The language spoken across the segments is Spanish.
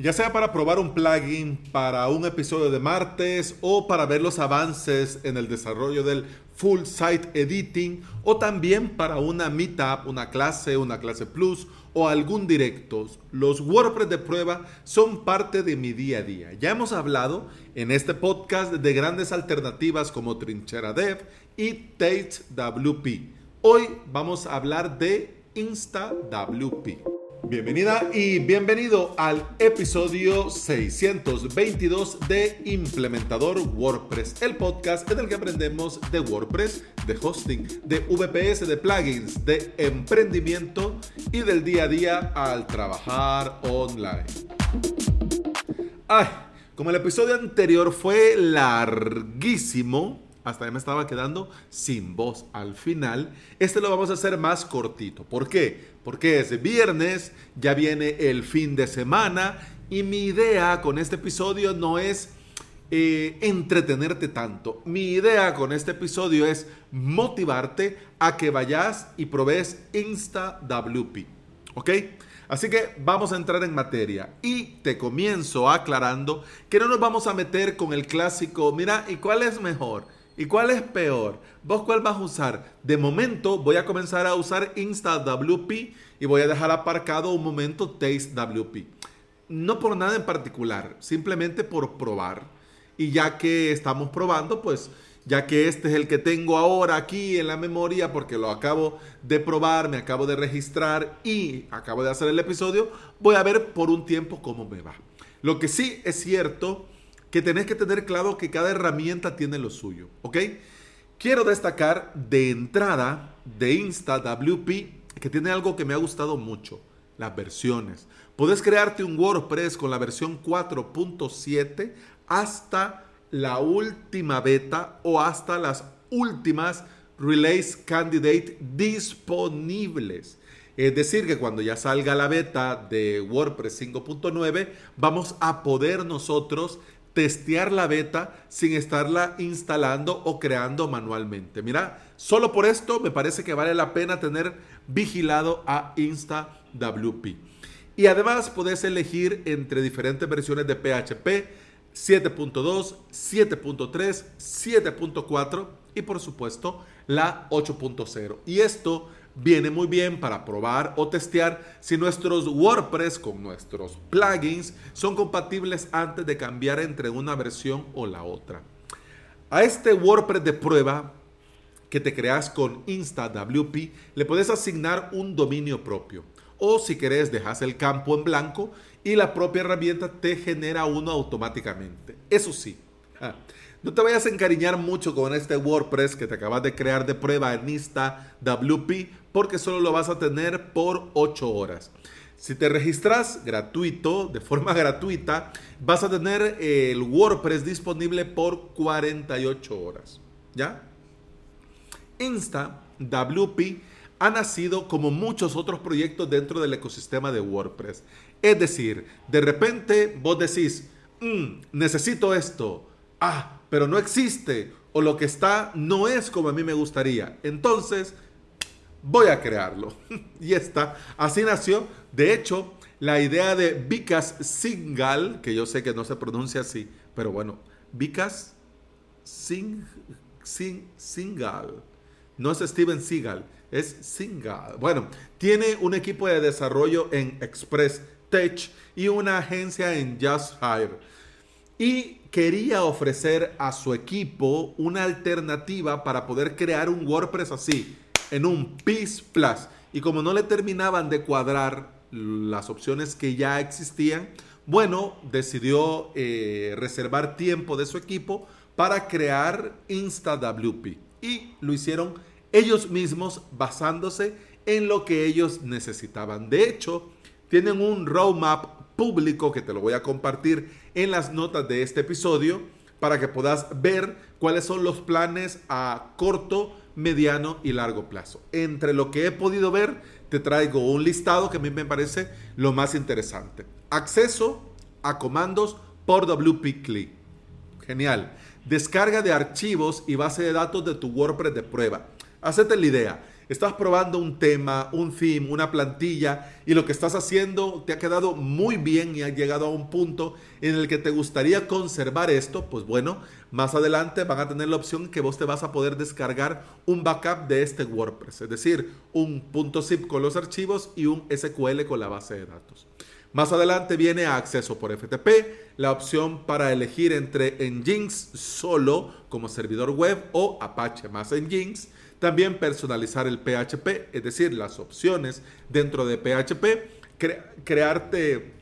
Ya sea para probar un plugin para un episodio de martes o para ver los avances en el desarrollo del full site editing o también para una meetup, una clase, una clase plus o algún directo. Los WordPress de prueba son parte de mi día a día. Ya hemos hablado en este podcast de grandes alternativas como Trinchera Dev y Tate WP. Hoy vamos a hablar de InstaWP. Bienvenida y bienvenido al episodio 622 de Implementador WordPress, el podcast en el que aprendemos de WordPress, de hosting, de VPS, de plugins, de emprendimiento y del día a día al trabajar online. Ay, como el episodio anterior fue larguísimo, hasta ahí me estaba quedando sin voz al final. Este lo vamos a hacer más cortito. ¿Por qué? Porque es viernes, ya viene el fin de semana y mi idea con este episodio no es eh, entretenerte tanto. Mi idea con este episodio es motivarte a que vayas y probes InstaWP. ¿Ok? Así que vamos a entrar en materia y te comienzo aclarando que no nos vamos a meter con el clásico, mira, ¿y cuál es mejor? ¿Y cuál es peor? ¿Vos cuál vas a usar? De momento voy a comenzar a usar InstaWP y voy a dejar aparcado un momento TasteWP. No por nada en particular, simplemente por probar. Y ya que estamos probando, pues ya que este es el que tengo ahora aquí en la memoria porque lo acabo de probar, me acabo de registrar y acabo de hacer el episodio, voy a ver por un tiempo cómo me va. Lo que sí es cierto que tenés que tener claro que cada herramienta tiene lo suyo, ¿ok? Quiero destacar de entrada de InstaWP que tiene algo que me ha gustado mucho, las versiones. Puedes crearte un WordPress con la versión 4.7 hasta la última beta o hasta las últimas Release Candidate disponibles. Es decir, que cuando ya salga la beta de WordPress 5.9, vamos a poder nosotros testear la beta sin estarla instalando o creando manualmente. Mira, solo por esto me parece que vale la pena tener vigilado a InstaWP. Y además puedes elegir entre diferentes versiones de PHP 7.2, 7.3, 7.4 y por supuesto la 8.0. Y esto viene muy bien para probar o testear si nuestros WordPress con nuestros plugins son compatibles antes de cambiar entre una versión o la otra. A este WordPress de prueba que te creas con InstaWP le puedes asignar un dominio propio. O si querés dejas el campo en blanco y la propia herramienta te genera uno automáticamente. Eso sí, no te vayas a encariñar mucho con este WordPress que te acabas de crear de prueba en InstaWP porque solo lo vas a tener por 8 horas. Si te registras gratuito, de forma gratuita, vas a tener el WordPress disponible por 48 horas. ¿Ya? Insta WP ha nacido como muchos otros proyectos dentro del ecosistema de WordPress. Es decir, de repente vos decís, mm, necesito esto. Ah, pero no existe. O lo que está no es como a mí me gustaría. Entonces, voy a crearlo. y está. Así nació. De hecho, la idea de Vicas Singal, que yo sé que no se pronuncia así, pero bueno, Sing, Sing, Singal. No es Steven Seagal, es Singal. Bueno, tiene un equipo de desarrollo en Express Tech y una agencia en Just Hire. Y quería ofrecer a su equipo una alternativa para poder crear un WordPress así, en un Peace Plus. Y como no le terminaban de cuadrar las opciones que ya existían, bueno, decidió eh, reservar tiempo de su equipo para crear InstaWP. Y lo hicieron ellos mismos basándose en lo que ellos necesitaban. De hecho, tienen un roadmap público que te lo voy a compartir en las notas de este episodio para que puedas ver cuáles son los planes a corto, mediano y largo plazo. Entre lo que he podido ver, te traigo un listado que a mí me parece lo más interesante. Acceso a comandos por WP. Genial. Descarga de archivos y base de datos de tu WordPress de prueba. Hacete la idea. Estás probando un tema, un theme, una plantilla y lo que estás haciendo te ha quedado muy bien y has llegado a un punto en el que te gustaría conservar esto, pues bueno, más adelante van a tener la opción que vos te vas a poder descargar un backup de este WordPress, es decir, un .zip con los archivos y un SQL con la base de datos. Más adelante viene acceso por FTP, la opción para elegir entre Nginx solo como servidor web o Apache más Nginx. También personalizar el PHP, es decir, las opciones dentro de PHP. crearte...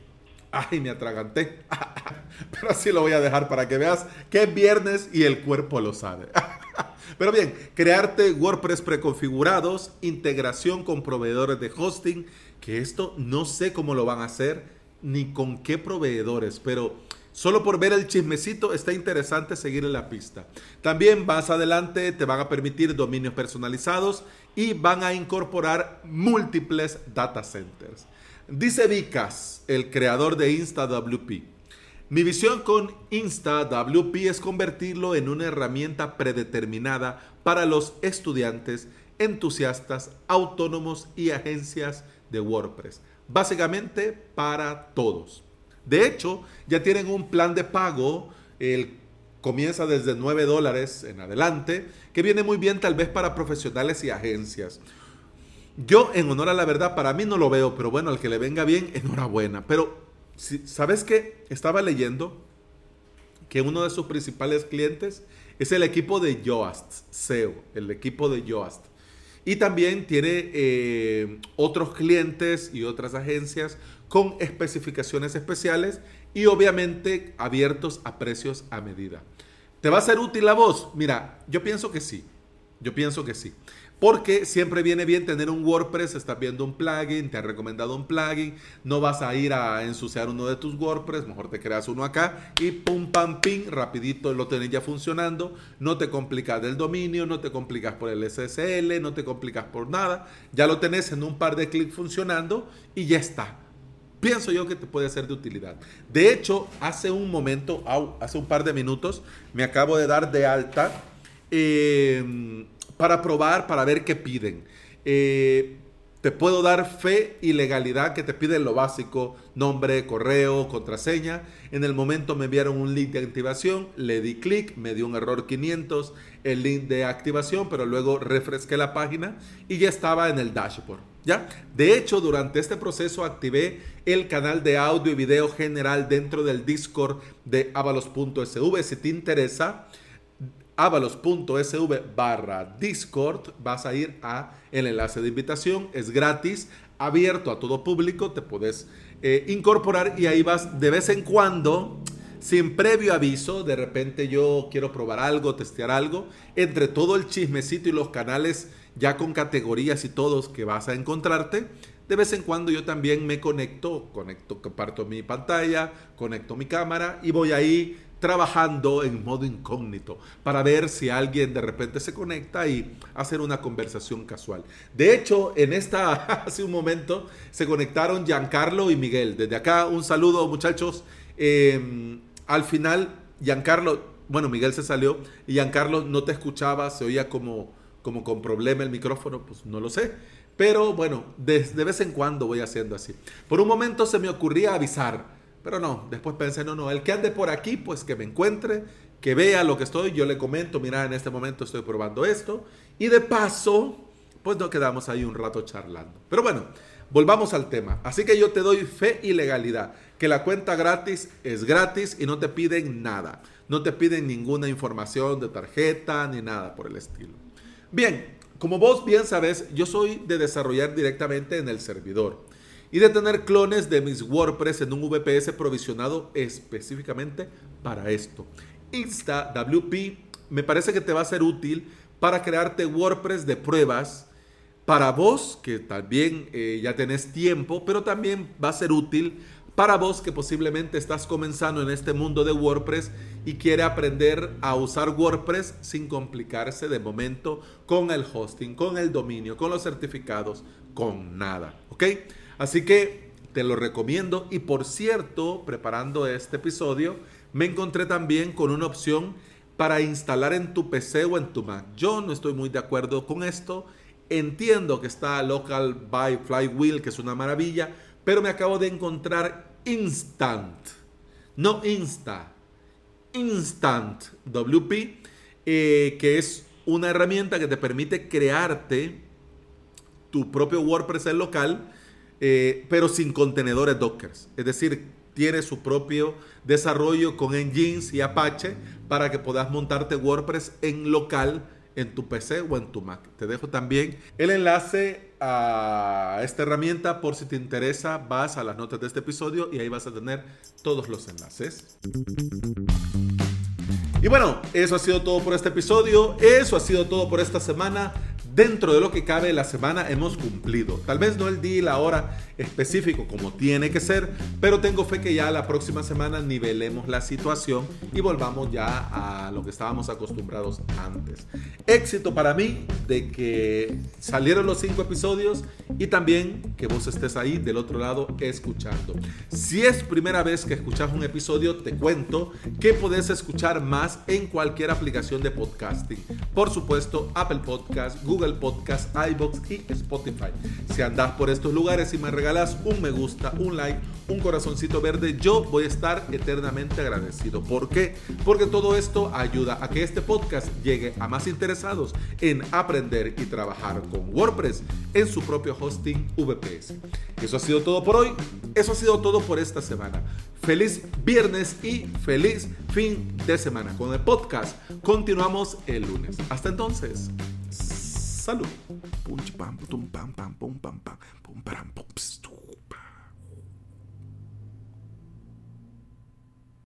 Ay, me atraganté. Pero así lo voy a dejar para que veas que es viernes y el cuerpo lo sabe. Pero bien, crearte WordPress preconfigurados, integración con proveedores de hosting, que esto no sé cómo lo van a hacer ni con qué proveedores, pero solo por ver el chismecito está interesante seguir en la pista. También más adelante te van a permitir dominios personalizados y van a incorporar múltiples data centers. Dice Vicas, el creador de InstaWP. Mi visión con InstaWP es convertirlo en una herramienta predeterminada para los estudiantes, entusiastas, autónomos y agencias de WordPress. Básicamente para todos. De hecho, ya tienen un plan de pago, el comienza desde 9 dólares en adelante, que viene muy bien tal vez para profesionales y agencias. Yo, en honor a la verdad, para mí no lo veo, pero bueno, al que le venga bien, enhorabuena. Pero, ¿sabes qué? Estaba leyendo que uno de sus principales clientes es el equipo de Yoast, SEO, el equipo de Yoast. Y también tiene eh, otros clientes y otras agencias con especificaciones especiales y obviamente abiertos a precios a medida. ¿Te va a ser útil la voz? Mira, yo pienso que sí. Yo pienso que sí. Porque siempre viene bien tener un WordPress, estás viendo un plugin, te ha recomendado un plugin, no vas a ir a ensuciar uno de tus WordPress, mejor te creas uno acá y pum, pam, ping, rapidito lo tenés ya funcionando, no te complicas del dominio, no te complicas por el SSL, no te complicas por nada, ya lo tenés en un par de clics funcionando y ya está. Pienso yo que te puede ser de utilidad. De hecho, hace un momento, hace un par de minutos, me acabo de dar de alta. Eh, para probar, para ver qué piden. Eh, te puedo dar fe y legalidad que te piden lo básico, nombre, correo, contraseña. En el momento me enviaron un link de activación, le di clic, me dio un error 500, el link de activación, pero luego refresqué la página y ya estaba en el dashboard. ¿Ya? De hecho, durante este proceso activé el canal de audio y video general dentro del Discord de avalos.sv. Si te interesa, avalos.sv barra Discord, vas a ir a el enlace de invitación, es gratis, abierto a todo público, te puedes eh, incorporar y ahí vas de vez en cuando, sin previo aviso, de repente yo quiero probar algo, testear algo, entre todo el chismecito y los canales ya con categorías y todos que vas a encontrarte, de vez en cuando yo también me conecto, conecto, comparto mi pantalla, conecto mi cámara y voy ahí trabajando en modo incógnito para ver si alguien de repente se conecta y hacer una conversación casual. De hecho, en esta, hace un momento, se conectaron Giancarlo y Miguel. Desde acá, un saludo muchachos. Em, al final, Giancarlo, bueno, Miguel se salió y Giancarlo no te escuchaba, se oía como, como con problema el micrófono, pues no lo sé. Pero bueno, de, de vez en cuando voy haciendo así. Por un momento se me ocurría avisar pero no, después pensé, no, no, el que ande por aquí, pues que me encuentre, que vea lo que estoy, yo le comento, mira, en este momento estoy probando esto, y de paso, pues nos quedamos ahí un rato charlando. Pero bueno, volvamos al tema. Así que yo te doy fe y legalidad, que la cuenta gratis es gratis y no te piden nada, no te piden ninguna información de tarjeta ni nada por el estilo. Bien, como vos bien sabes, yo soy de desarrollar directamente en el servidor y de tener clones de mis WordPress en un VPS provisionado específicamente para esto. InstaWP me parece que te va a ser útil para crearte WordPress de pruebas para vos, que también eh, ya tenés tiempo, pero también va a ser útil para vos que posiblemente estás comenzando en este mundo de WordPress y quiere aprender a usar WordPress sin complicarse de momento con el hosting, con el dominio, con los certificados, con nada. ¿Ok? Así que te lo recomiendo. Y por cierto, preparando este episodio, me encontré también con una opción para instalar en tu PC o en tu Mac. Yo no estoy muy de acuerdo con esto Entiendo que está Local by Flywheel, que es una maravilla, pero me acabo de encontrar Instant, no Insta, Instant WP, eh, que es una herramienta que te permite crearte tu propio WordPress local, eh, pero sin contenedores Docker. Es decir, tiene su propio desarrollo con Engines y Apache para que puedas montarte WordPress en local en tu PC o en tu Mac. Te dejo también el enlace a esta herramienta por si te interesa. Vas a las notas de este episodio y ahí vas a tener todos los enlaces. Y bueno, eso ha sido todo por este episodio. Eso ha sido todo por esta semana dentro de lo que cabe la semana hemos cumplido. Tal vez no el día y la hora específico como tiene que ser, pero tengo fe que ya la próxima semana nivelemos la situación y volvamos ya a lo que estábamos acostumbrados antes. Éxito para mí de que salieron los cinco episodios y también que vos estés ahí del otro lado escuchando. Si es primera vez que escuchas un episodio, te cuento que podés escuchar más en cualquier aplicación de podcasting. Por supuesto, Apple Podcast, Google Podcast, iBox y Spotify. Si andás por estos lugares y me regalas un me gusta, un like, un corazoncito verde, yo voy a estar eternamente agradecido. ¿Por qué? Porque todo esto ayuda a que este podcast llegue a más interesados en aprender y trabajar con WordPress en su propio hosting VPS. Eso ha sido todo por hoy. Eso ha sido todo por esta semana. Feliz viernes y feliz fin de semana. Con el podcast continuamos el lunes. Hasta entonces. Salud. Pum, pam, pum, pam, pam, pum, pam, pam, pum, pam,